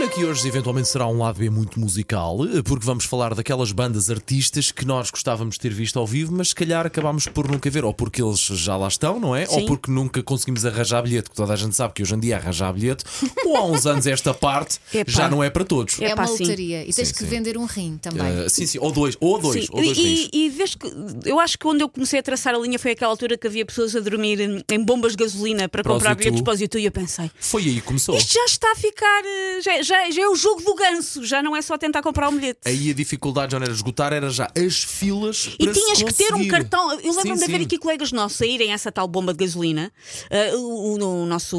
Olha que hoje eventualmente será um lado B muito musical, porque vamos falar daquelas bandas artistas que nós gostávamos de ter visto ao vivo, mas se calhar acabámos por nunca ver, ou porque eles já lá estão, não é? Ou Sim. porque nunca conseguimos arranjar bilhete, que toda a gente sabe que hoje em dia arranjar bilhete, ou há uns anos esta parte Epá. já não é para todos. É É uma sim. lotaria e tens Sim, que sim. vender um rim também. Uh, sim, sim, ou dois, ou dois, Sim, ou dois rins. e, e vês que eu acho que quando eu comecei a traçar a linha foi aquela altura que havia pessoas a dormir em, em bombas de gasolina para os comprar bilhetes para os YouTube e eu pensei. Foi aí que começou. Isto já está a ficar. eh, Já, já, já é o jogo do ganso, já não é só tentar comprar um bilhete. Aí a dificuldade já não era esgotar, era já as filas E para se tinhas que ter um cartão. Eu lembro-me Sim, de haver aqui colegas nossos a irem a essa tal bomba de gasolina. eh, o, o- o nosso,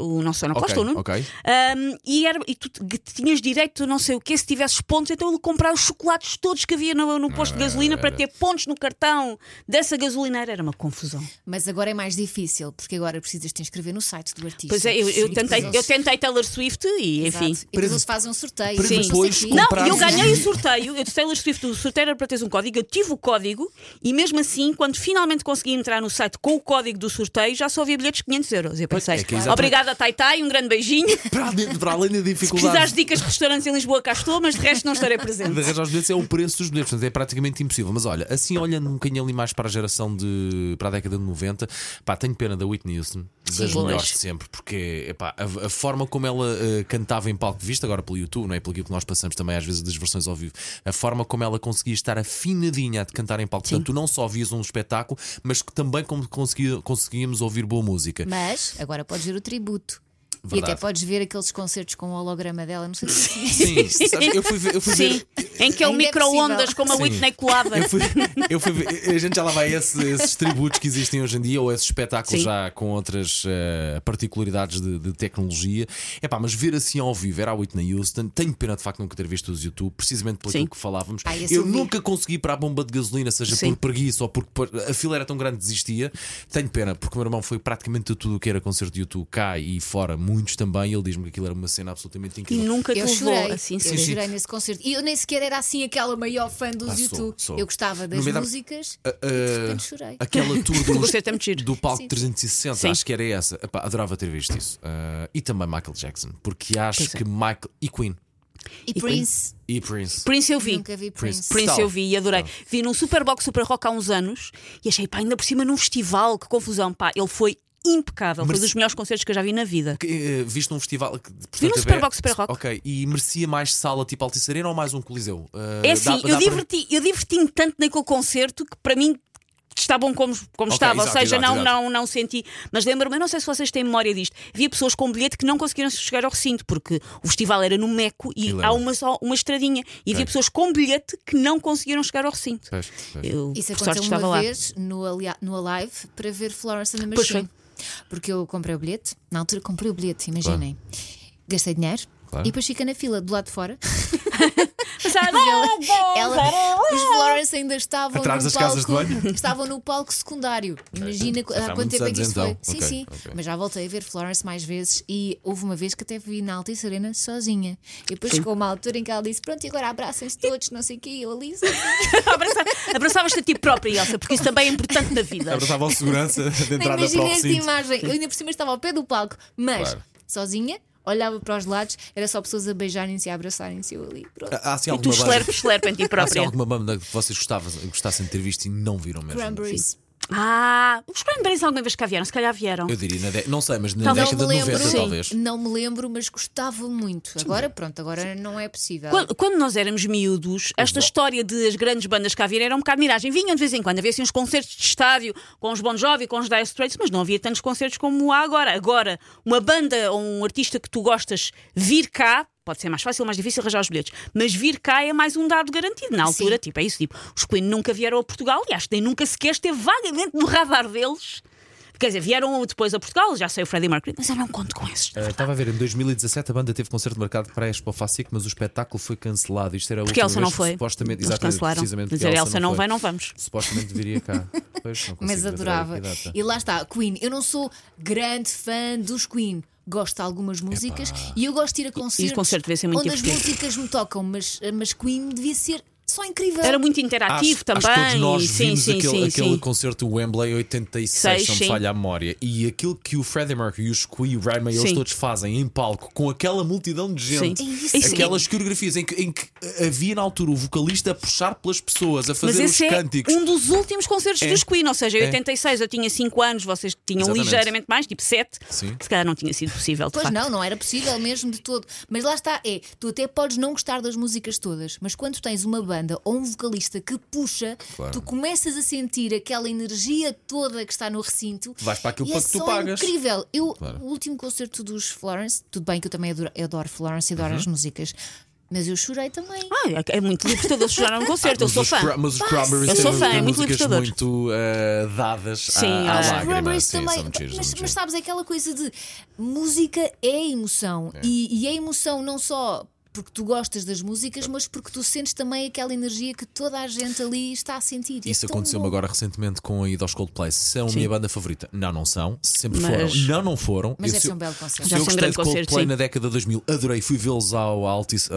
o nosso sonoplasta, Ok, o Nuno. ok. Um, e, era, e tu tinhas direito não sei o quê, se tivesses pontos, então ele comprava os chocolates todos que havia no, no posto de gasolina para ter pontos no cartão dessa gasolineira. Era uma confusão. Mas agora é mais difícil, porque agora precisas te inscrever no site do artista. Pois é, eu, eu tentei, eu tentei Taylor Swift e Exato. enfim. E depois eles fazem um sorteio. para Sim. depois Não eu ganhei o sorteio. Eu disse Taylor Swift, o sorteio era para teres um código. Eu tive o código e mesmo assim, quando finalmente consegui entrar no site com o código do sorteio, já só havia bilhetes de 500 euros. Eu pensei, é que é exatamente- obrigada, Taitai, um grande beijinho. Se Para, além- para além da precisares dificuldade de dicas de restaurantes em Lisboa, cá estou, mas de resto não estarei presente. de arranjar os bilhetes é o preço dos bilhetes, portanto é praticamente impossível. Mas olha, assim olhando um bocadinho ali mais para a geração de. para a década de 90, pá, tenho pena da Whitney Houston, das Pois. melhores de sempre, porque epá, a, a forma como ela eh, cantava em palco, visto agora pelo YouTube, não é? Pelo que nós passamos também às vezes das versões ao vivo, a forma como ela conseguia estar afinadinha de cantar em palco, portanto, tu não só vias um espetáculo, mas também como conseguíamos ouvir boa música. Mas agora podes ver o tributo. E Verdade. até podes ver aqueles concertos com o holograma dela, não sei se Sim, sabes, eu fui ver. Eu fui Sim, ver em que é o é micro-ondas possível. com uma Sim. Whitney colada. Eu fui, eu fui ver- a gente já lá vai esse- esses tributos que existem hoje em dia, ou esses espetáculos Sim. já com outras eh, particularidades de, de tecnologia. É pá, mas ver assim ao vivo era a Whitney Houston. Tenho pena de facto nunca ter visto os YouTube, precisamente pelo que falávamos. Ah, eu vi. nunca consegui ir para a bomba de gasolina, seja Sim. por preguiça ou porque por- a fila era tão grande que desistia. Tenho pena, porque o meu irmão foi praticamente tudo o que era concerto de YouTube cá e fora, muitos também. e Ele diz-me que aquilo era uma cena absolutamente E incrível. nunca te Eu levou chorei, assim. eu Sim, chorei nesse concerto. E eu nem sequer era assim aquela maior fã dos Ah, sou, YouTube. sou. Eu gostava das Novidade- músicas Ah, e de repente chorei. Aquela tour do, é do palco Sim. 360, Sim. acho que era essa. Epá, adorava ter visto isso. Ah, e também Michael Jackson, porque acho Pois é. que Michael e Queen E Prince, e Prince. Prince eu vi. nunca vi Prince. Prince. Eu vi e adorei. Vi num Superbox Super Rock há uns anos e achei, pá, ainda por cima num festival, que confusão, pá, ele foi impecável. Foi Merece- dos melhores concertos que eu já vi na vida. Que, eh, viste num festival que, portanto, Vi num Superbox Super Rock. Ok, e merecia mais sala tipo Altice Arena ou mais um Coliseu? Ah, É assim, dá- eu dá para- diverti, eu diverti-me tanto naquele concerto que para mim está bom como, como Ok, estava, exato, ou seja, exato, não, exato. não, não senti. Mas lembro-me, eu não sei se vocês têm memória disto, havia pessoas com bilhete que não conseguiram chegar ao recinto, porque o festival era no Meco e E há uma só uma estradinha. E havia pessoas com bilhete que não conseguiram chegar ao recinto. Pois, pois. Eu, Isso aconteceu estava uma lá. vez no, alia- no Alive para ver Florence and the Pois Machine. Porque eu comprei o bilhete, na altura comprei o bilhete, imaginem. Gastei dinheiro Claro. e depois fiquei na fila do lado de fora. "Ah, Ela, os Florence ainda estavam Atrás no das casas de palco, banho? estavam no palco secundário. Imagina há quanto tempo é que isso foi. então. Sim, Ok, sim. ok. Mas já voltei a ver Florence mais vezes e houve uma vez que até vi na Altice Arena sozinha. E depois chegou uma altura em que ela disse: Pronto, e agora abraçem-se todos, não sei o quê. E eu ali sozinha. Abraça- Abraçavas-te a ti própria, Elsa, porque isso também é importante na vida. Abraçava a segurança de para o imaginei esta imagem. Eu ainda por cima estava ao pé do palco, mas Claro. sozinha, olhava para os lados, era só pessoas a beijarem-se e a abraçarem-se. Eu ali. Pronto. Há assim E tu schlerp, schlerp em ti há assim própria. alguma banda que vocês gostavam, gostassem de ter visto e não viram mesmo? Cranberries. Ah, os Cranberries alguma vez cá vieram, se calhar vieram. Eu diria, na de- não sei, mas na Talvez década não me de 90 lembro, talvez. não me lembro, mas gostava muito. Agora, pronto, agora não é possível. Quando, quando nós éramos miúdos, esta história de as grandes bandas cá virem era um bocado miragem. Vinham de vez em quando, havia assim uns concertos de estádio com os Bon Jovi, com os Dire Straits, mas não havia tantos concertos como há agora. Agora, uma banda ou um artista que tu gostas vir cá. Pode ser mais fácil, mais difícil arranjar os bilhetes. Mas vir cá é mais um dado garantido. Na altura, Sim. tipo, é isso. Tipo, os Queen nunca vieram a Portugal e acho que nem nunca sequer esteve vagamente no radar deles. Quer dizer, vieram depois a Portugal, já sei o Freddie Mercury, mas eu não conto com esses. Eh, Estava a ver, em 2017 a banda teve concerto marcado para a Expo Facic, mas o espetáculo foi cancelado. Isto era a Porque última Elsa não foi. Supostamente, Eles exatamente, cancelaram. precisamente Dizer porque Elsa não foi. vai, não vamos. Supostamente viria cá. Pois, não mas adorava. E lá está, Queen. Eu não sou grande fã dos Queen. Gosto de algumas músicas e eu gosto de ir a concertos concerto devia ser muito onde as músicas me tocam, mas, mas Queen devia ser só incrível. Era muito interativo Acho, também. acho que todos nós sim, vimos sim, aquele, sim, aquele sim. concerto do Wembley 86, Seis, se não me sim. falha a memória. E aquilo que o Freddie Mercury, o Squee, o Ryan May, eles Sim. todos fazem em palco com aquela multidão de gente. Sim. Isso, sim. Aquelas coreografias em que, em que havia na altura o vocalista a puxar pelas pessoas, a Mas fazer os é cânticos. um dos últimos concertos É. dos Queen, ou seja, em É. 86 eu tinha 5 anos, vocês tinham Exatamente. ligeiramente mais, tipo 7. Sim. Se calhar não tinha sido possível, Pois facto. não, não era possível mesmo de todo. Mas lá está, é, tu até podes não gostar das músicas todas, mas quando tens uma banda ou um vocalista que puxa, Claro. tu começas a sentir aquela energia toda que está no recinto. Vais para aquilo para é que tu pagas. incrível. Eu, Claro. o último concerto dos Florence, tudo bem que eu também adoro, eu adoro Florence e adoro Uhum. as músicas, mas eu chorei também. Ah, é- é muito libertador chorar num concerto, eu sou fã. Mas os Cranberries Eu sou fã, é muito libertador. muito eh, dadas Sim, à, à lágrima. Sim, também, são mas, muito mas sabes, aquela coisa de música é emoção E, e é emoção não só porque tu gostas das músicas, mas porque tu sentes também aquela energia que toda a gente ali está a sentir. É Isso tão aconteceu-me agora recentemente com a ida aos Coldplay. São a minha banda favorita. Não, não são. Sempre Mas- foram. Não, não foram. Mas Eu, deve se ser eu- um belo concerto. Já eu foi um gostei grande de Coldplay sim. na década de 2000, adorei. Fui vê-los ao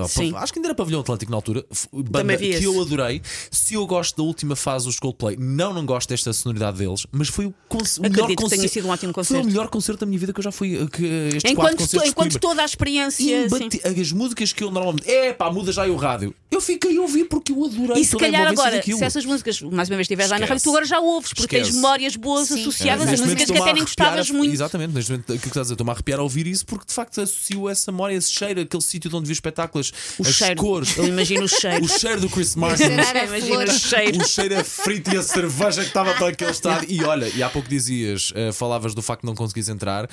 Sim. acho que ainda era Pavilhão Atlântico na altura. Banda que eu adorei. Se eu gosto da última fase dos Coldplay, não, não gosto desta sonoridade deles, mas foi o, con- o melhor concerto. sido um ótimo Foi concerto. o melhor concerto da minha vida que eu já fui. Que estes quatro Enquanto, concertos de enquanto toda a experiência. sim. As músicas que eu normalmente. É pá, muda já aí o rádio. Eu fiquei a ouvir porque eu adorei E se calhar agora, daquilo. se essas músicas, mais uma vez, estiveres lá na rádio, tu agora já ouves, porque tens Esquece. memórias boas Sim. associadas momento músicas que até nem gostavas a- muito. Exatamente, neste momento, aquilo que estás a dizer, estou-me a arrepiar a ouvir isso porque de facto associo essa memória, esse cheiro, aquele sítio de onde vi espetáculos, O as cheiro. cores, Eu imagino o cheiro. o cheiro do Chris Martin. cheirar a Imagino o cheiro. O cheiro a frito e a cerveja que estava para aquele estádio. E olha, e há pouco dizias, eh, falavas do facto de não conseguires entrar,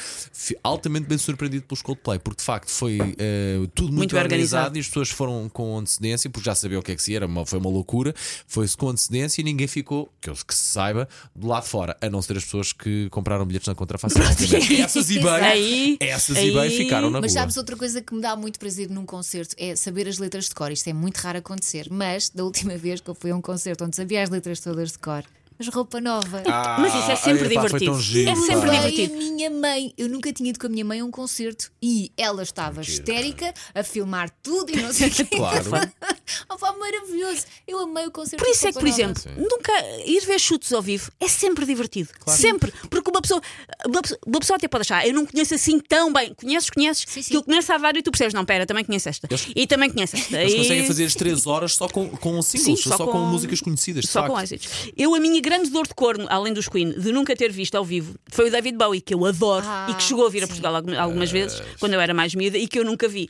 altamente bem surpreendido pelos Coldplay, porque de facto foi eh, tudo muito, Muito bem organizado, organizado. e as pessoas foram com antecedência, porque já sabiam o que é que se era, uma- foi uma loucura. Foi-se com antecedência e ninguém ficou, que se saiba, do lado de fora, a não ser as pessoas que compraram bilhetes na contrafação. Essas e bem, Aí- essas aí- e bem ficaram na Mas rua. sabes outra coisa que me dá muito prazer num concerto é saber as letras de cor. Isto é muito raro acontecer, mas da última vez que eu fui a um concerto onde sabia as letras todas de cor, mas roupa nova. Ah, Mas isso é sempre foi divertido. tão giro, É pá. sempre Levei divertido. a minha mãe, eu nunca tinha ido com a minha mãe a um concerto e ela estava histérica a filmar tudo e não sei o quê. Claro. Oh, pá, maravilhoso. Eu amei o concerto. Por isso de é que, por exemplo, nunca ir ver chutes ao vivo é sempre divertido. Sempre. Porque uma pessoa, uma pessoa, uma pessoa até pode achar, eu não conheço assim tão bem. Conheces, conheces, Sim, sim. que eu conheço a vários e tu percebes, não, pera, também conheço esta. Eles- E também conheço esta. Eles E- conseguem fazer as 3 horas só com, com singles, Sim, só, com, músicas conhecidas. Só facto. com êxitos. Eu, a minha grande dor de corno, além dos Queen, de nunca ter visto ao vivo, foi o David Bowie, que eu adoro Ah, e que chegou a vir a sim. Portugal algum- algumas vezes, quando eu era mais miúda, e que eu nunca vi.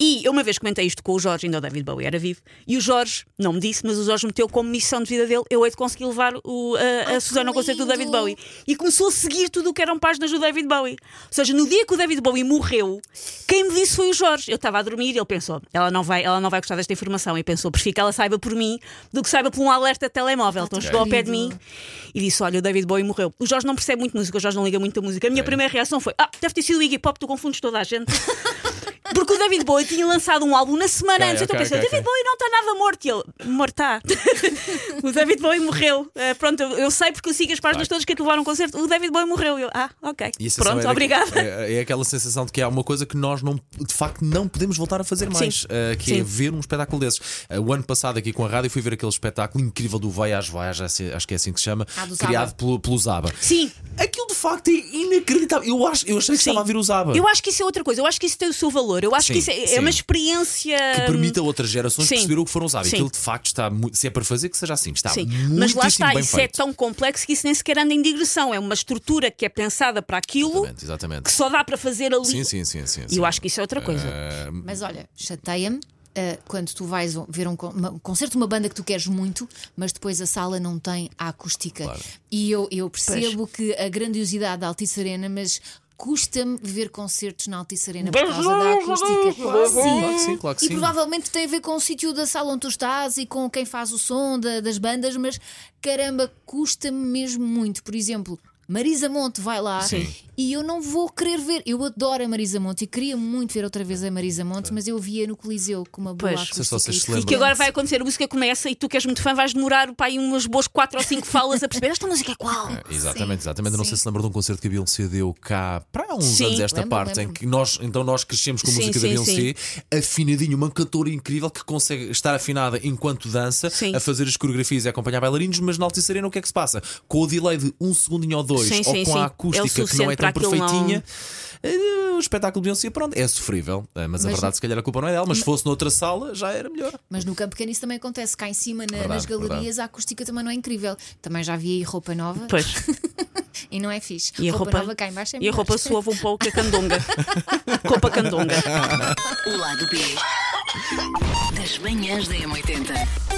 E eu uma vez comentei isto com o Jorge, ainda o David Bowie era vivo, e o Jorge, não me disse, mas o Jorge meteu como missão de vida dele, eu hei de conseguir levar o, a, a Ai, Susana ao concerto do David! Bowie. E começou a seguir tudo o que eram páginas do David Bowie. Ou seja, no dia que o David Bowie morreu, quem me disse foi o Jorge. Eu estava a dormir e ele pensou, ela não vai, ela não vai gostar desta informação. E pensou, prefiro que ela saiba por mim do que saiba por um alerta de telemóvel. Então chegou ao pé de mim e disse: Olha, o David Bowie morreu. O Jorge não percebe muito música, o Jorge não liga muito a música. A minha primeira reação foi: Ah, deve ter sido o Iggy Pop, tu confundes toda a gente. Porque o David Bowie tinha lançado um álbum na semana Ok, antes. então ok, eu pensei: ok, David ok. Bowie não está nada morto. E ele: Morto está. o David Bowie morreu. Eh, pronto, eu, eu sei porque eu sigo as páginas todas que te levaram a um concerto. O David Bowie morreu. Eu, ah, ok. A Pronto, é obrigada. É, é aquela sensação de que há uma coisa que nós não, de facto não podemos voltar a fazer mais, eh, que é Sim. ver um espetáculo desses. Eh, o ano passado aqui com a rádio fui ver aquele espetáculo incrível do Voyage Voyage, acho acho que é assim que se chama, Ah, criado pelo, pelo Zaba. Sim. Aquilo de facto é inacreditável. Eu, acho, eu achei que Sim. estava a ver o Zaba. Eu acho que isso é outra coisa. Eu acho que isso tem o seu valor. Eu acho Sim, que isso é, é sim. uma experiência. que permita a outras gerações Sim. perceber o que foram os hábitos. Sim. Aquilo de facto está muito. Se é para fazer, que seja assim. Está Sim, muito mas lá está, bem isso é feito. tão complexo que isso nem sequer anda em digressão. É uma estrutura que é pensada para aquilo Exatamente, exatamente. que só dá para fazer ali. Sim, sim, sim, sim, E sim. eu acho que isso é outra coisa. Eh, Mas olha, chateia-me. ah, quando tu vais ver um, um concerto de uma banda que tu queres muito, mas depois a sala não tem a acústica. Claro. E eu, eu percebo que a grandiosidade da Altice Arena, mas custa-me ver concertos na Altice Arena por causa da acústica. Claro que sim, claro que E sim. provavelmente tem a ver com o sítio da sala onde tu estás e com quem faz o som da- das bandas, mas caramba, custa-me mesmo muito. Por exemplo, Marisa Monte vai lá e eu não vou querer ver. Eu adoro a Marisa Monte e queria muito ver outra vez a Marisa Monte, mas eu via no Coliseu com uma boa Pois. acústica. Se vocês e. Que agora vai acontecer, a música começa e tu que és muito fã vais demorar pá, aí umas boas 4 ou 5 falas a perceber esta música é qual? Exatamente, Sim, exatamente. Eu não sei sim. se lembram de um concerto que a Beyoncé deu cá para há uns Sim. anos esta Lembro, parte em que nós, então nós crescemos com a Sim, música sim, da Beyoncé, afinadinho, uma cantora incrível que consegue estar afinada enquanto dança, Sim. a fazer as coreografias e a acompanhar bailarinos, mas na Altice Arena o que é que se passa? Com o delay de um segundinho ou dois, Sim, ou sim, com sim. a É acústica que não é para tão aquilo não- perfeitinha. eh, O espetáculo de Beyoncé, pronto, é sofrível, eh, mas, a Mas- verdade, se calhar a culpa não é dela. Mas se fosse noutra sala, já era melhor. Mas no campo pequeno isso também acontece. Cá em cima, na- Verdade, nas galerias, a acústica também não é incrível. Também já vi aí roupa nova Pois. e não é fixe. E a roupa, nova cá em baixo é e a melhor. roupa soava um pouco a candonga. Roupa candonga. O lado B das manhãs da M80.